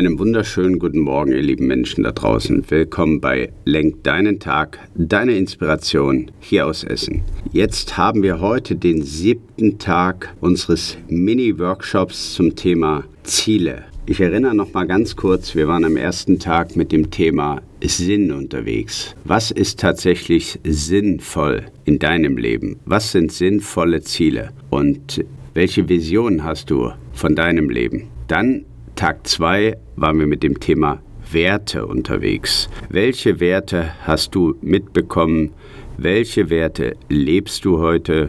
Einen wunderschönen guten Morgen, ihr lieben Menschen da draußen. Willkommen bei Lenk deinen Tag, deine Inspiration hier aus Essen. Jetzt haben wir heute den siebten Tag unseres Mini-Workshops zum Thema Ziele. Ich erinnere noch mal ganz kurz, wir waren am ersten Tag mit dem Thema Sinn unterwegs. Was ist tatsächlich sinnvoll in deinem Leben? Was sind sinnvolle Ziele? Und welche Vision hast du von deinem Leben? Dann Tag 2 waren wir mit dem Thema Werte unterwegs. Welche Werte hast du mitbekommen? Welche Werte lebst du heute?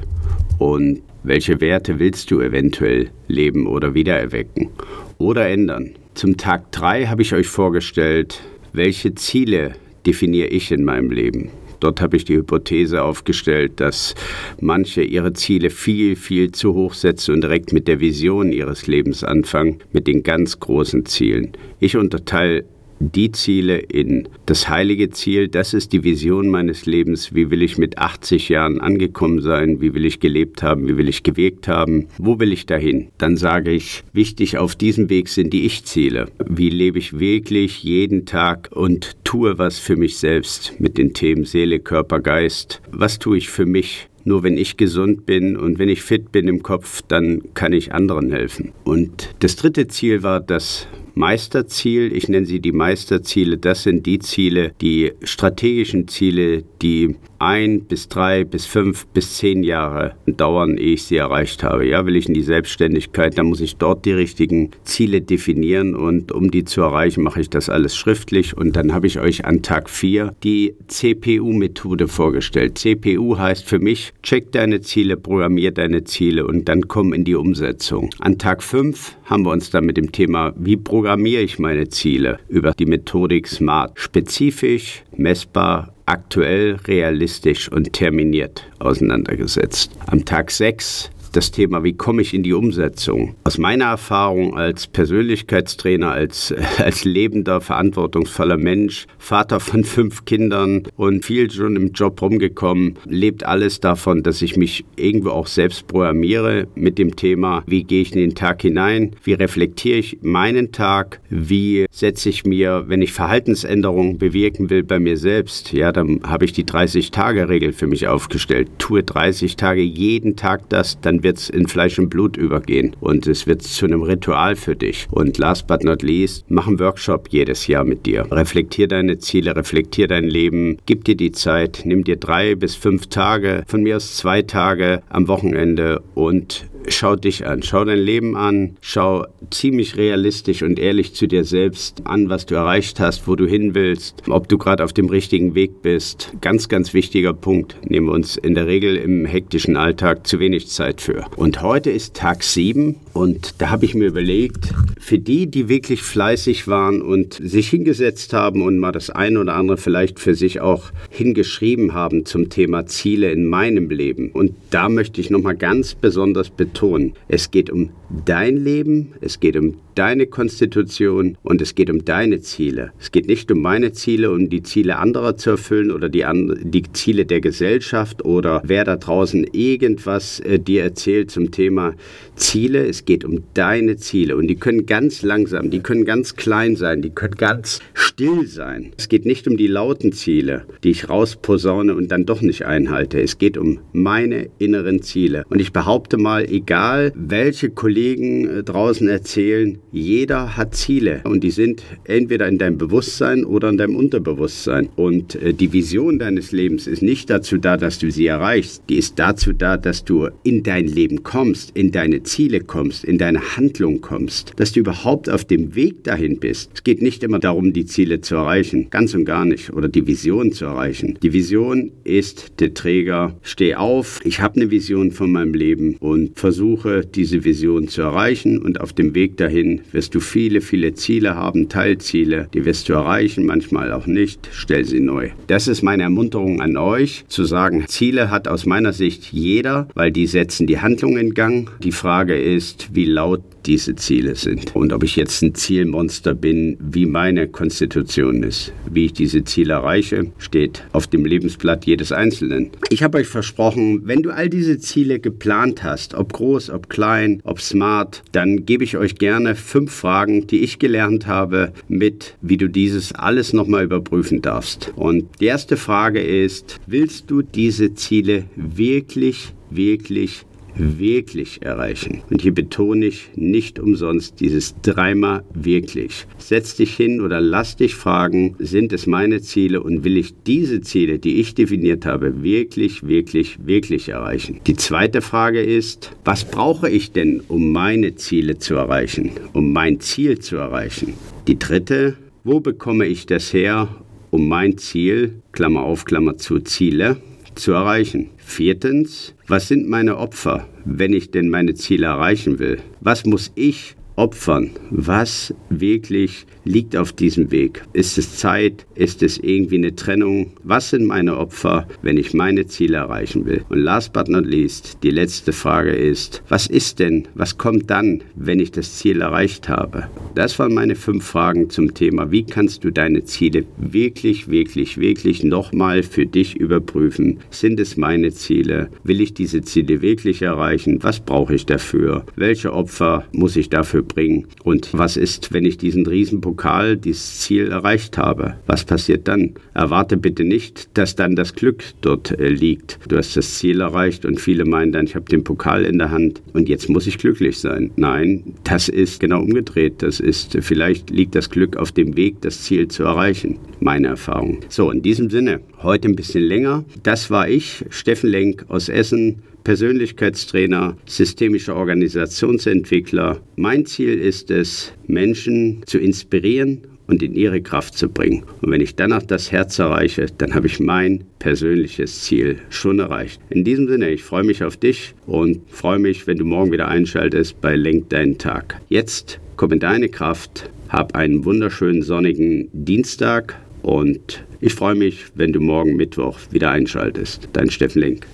Und welche Werte willst du eventuell leben oder wiedererwecken oder ändern? Zum Tag 3 habe ich euch vorgestellt, welche Ziele definiere ich in meinem Leben. Dort habe ich die Hypothese aufgestellt, dass manche ihre Ziele viel, viel zu hoch setzen und direkt mit der Vision ihres Lebens anfangen, mit den ganz großen Zielen. Ich unterteile die Ziele in das heilige Ziel, das ist die Vision meines Lebens, wie will ich mit 80 Jahren angekommen sein, wie will ich gelebt haben, wie will ich gewirkt haben, wo will ich dahin? Dann sage ich, wichtig auf diesem Weg sind die Ich-Ziele. Wie lebe ich wirklich jeden Tag und tue was für mich selbst mit den Themen Seele, Körper, Geist? Was tue ich für mich? Nur wenn ich gesund bin und wenn ich fit bin im Kopf, dann kann ich anderen helfen. Und das dritte Ziel war das Meisterziel. Ich nenne sie die Meisterziele. Das sind die Ziele, die strategischen Ziele, die ein bis drei bis fünf bis zehn Jahre dauern, ehe ich sie erreicht habe. Ja, will ich in die Selbstständigkeit, dann muss ich dort die richtigen Ziele definieren und um die zu erreichen, mache ich das alles schriftlich und dann habe ich euch an Tag 4 die CPU-Methode vorgestellt. CPU heißt für mich, check deine Ziele, programmier deine Ziele und dann komm in die Umsetzung. An Tag 5 haben wir uns dann mit dem Thema, wie programmiere ich meine Ziele über die Methodik SMART spezifisch, messbar, aktuell, realistisch und terminiert auseinandergesetzt. Am Tag 6 das Thema, wie komme ich in die Umsetzung? Aus meiner Erfahrung als Persönlichkeitstrainer, als, als lebender, verantwortungsvoller Mensch, Vater von fünf Kindern und viel schon im Job rumgekommen, lebt alles davon, dass ich mich irgendwo auch selbst programmiere mit dem Thema, wie gehe ich in den Tag hinein, wie reflektiere ich meinen Tag, wie setze ich mir, wenn ich Verhaltensänderungen bewirken will bei mir selbst, ja, dann habe ich die 30-Tage-Regel für mich aufgestellt. Tue 30 Tage jeden Tag das, dann wird es in Fleisch und Blut übergehen und es wird zu einem Ritual für dich. Und last but not least, mach einen Workshop jedes Jahr mit dir. Reflektier deine Ziele, reflektier dein Leben, gib dir die Zeit, nimm dir drei bis fünf Tage, von mir aus zwei Tage am Wochenende und schau dich an, schau dein Leben an, schau ziemlich realistisch und ehrlich zu dir selbst an, was du erreicht hast, wo du hin willst, ob du gerade auf dem richtigen Weg bist. Ganz, ganz wichtiger Punkt. Nehmen wir uns in der Regel im hektischen Alltag zu wenig Zeit für. Und heute ist Tag 7 und da habe ich mir überlegt, für die, die wirklich fleißig waren und sich hingesetzt haben und mal das eine oder andere vielleicht für sich auch hingeschrieben haben zum Thema Ziele in meinem Leben. Und da möchte ich nochmal ganz besonders betonen. Es geht um dein Leben, es geht um deine Konstitution und es geht um deine Ziele. Es geht nicht um meine Ziele, um die Ziele anderer zu erfüllen oder die, die Ziele der Gesellschaft oder wer da draußen irgendwas äh, dir erzählt zum Thema Ziele. Es geht um deine Ziele und die können ganz langsam, die können ganz klein sein, die können ganz still sein. Es geht nicht um die lauten Ziele, die ich rausposaune und dann doch nicht einhalte. Es geht um meine inneren Ziele. Und ich behaupte mal, egal welche Kollegen äh, draußen erzählen, jeder hat Ziele und die sind entweder in deinem Bewusstsein oder in deinem Unterbewusstsein. Und äh, die Vision deines Lebens ist nicht dazu da, dass du sie erreichst. Die ist dazu da, dass du in dein Leben kommst, in deine Ziele kommst, in deine Handlung kommst, dass du überhaupt auf dem Weg dahin bist. Es geht nicht immer darum, die Ziele zu erreichen, ganz und gar nicht, oder die Vision zu erreichen. Die Vision ist der Träger. Steh auf, ich habe eine Vision von meinem Leben und versuche diese Vision zu erreichen und auf dem Weg dahin wirst du viele, viele Ziele haben, Teilziele, die wirst du erreichen, manchmal auch nicht. Stell sie neu. Das ist meine Ermunterung an euch, zu sagen, Ziele hat aus meiner Sicht jeder, weil die setzen die Handlung in Gang. Die Frage ist, wie laut diese Ziele sind. Und ob ich jetzt ein Zielmonster bin, wie meine Konstitution ist. Wie ich diese Ziele erreiche, steht auf dem Lebensblatt jedes Einzelnen. Ich habe euch versprochen, wenn du all diese Ziele geplant hast, ob groß, ob klein, ob smart, dann gebe ich euch gerne fünf Fragen, die ich gelernt habe, mit, wie du dieses alles nochmal überprüfen darfst. Und die erste Frage ist, willst du diese Ziele wirklich, wirklich wirklich erreichen. Und hier betone ich nicht umsonst dieses dreimal wirklich. Setz dich hin oder lass dich fragen, sind es meine Ziele und will ich diese Ziele, die ich definiert habe, wirklich, wirklich, wirklich erreichen? Die zweite Frage ist, was brauche ich denn, um meine Ziele zu erreichen, um mein Ziel zu erreichen? Die dritte, wo bekomme ich das her, um mein Ziel, Klammer auf, Klammer zu, Ziele, zu erreichen? Viertens, was sind meine Opfer, wenn ich denn meine Ziele erreichen will? Was muss ich opfern? Was wirklich liegt auf diesem Weg? Ist es Zeit? Ist es irgendwie eine Trennung? Was sind meine Opfer, wenn ich meine Ziele erreichen will? Und last but not least, die letzte Frage ist, was ist denn, was kommt dann, wenn ich das Ziel erreicht habe? Das waren meine fünf Fragen zum Thema, wie kannst du deine Ziele wirklich, wirklich, wirklich nochmal für dich überprüfen? Sind es meine Ziele? Will ich diese Ziele wirklich erreichen? Was brauche ich dafür? Welche Opfer muss ich dafür bringen? Und was ist, wenn ich diesen Riesenproblem Pokal dieses Ziel erreicht habe. Was passiert dann? Erwarte bitte nicht, dass dann das Glück dort äh, liegt. Du hast das Ziel erreicht und viele meinen dann, ich habe den Pokal in der Hand und jetzt muss ich glücklich sein. Nein, das ist genau umgedreht. Das ist, vielleicht liegt das Glück auf dem Weg, das Ziel zu erreichen. Meine Erfahrung. So, in diesem Sinne, heute ein bisschen länger. Das war ich, Steffen Lenk aus Essen. Persönlichkeitstrainer, systemischer Organisationsentwickler. Mein Ziel ist es, Menschen zu inspirieren und in ihre Kraft zu bringen. Und wenn ich danach das Herz erreiche, dann habe ich mein persönliches Ziel schon erreicht. In diesem Sinne, ich freue mich auf dich und freue mich, wenn du morgen wieder einschaltest bei Lenk deinen Tag. Jetzt komm in deine Kraft, hab einen wunderschönen sonnigen Dienstag und ich freue mich, wenn du morgen Mittwoch wieder einschaltest. Dein Steffen Lenk.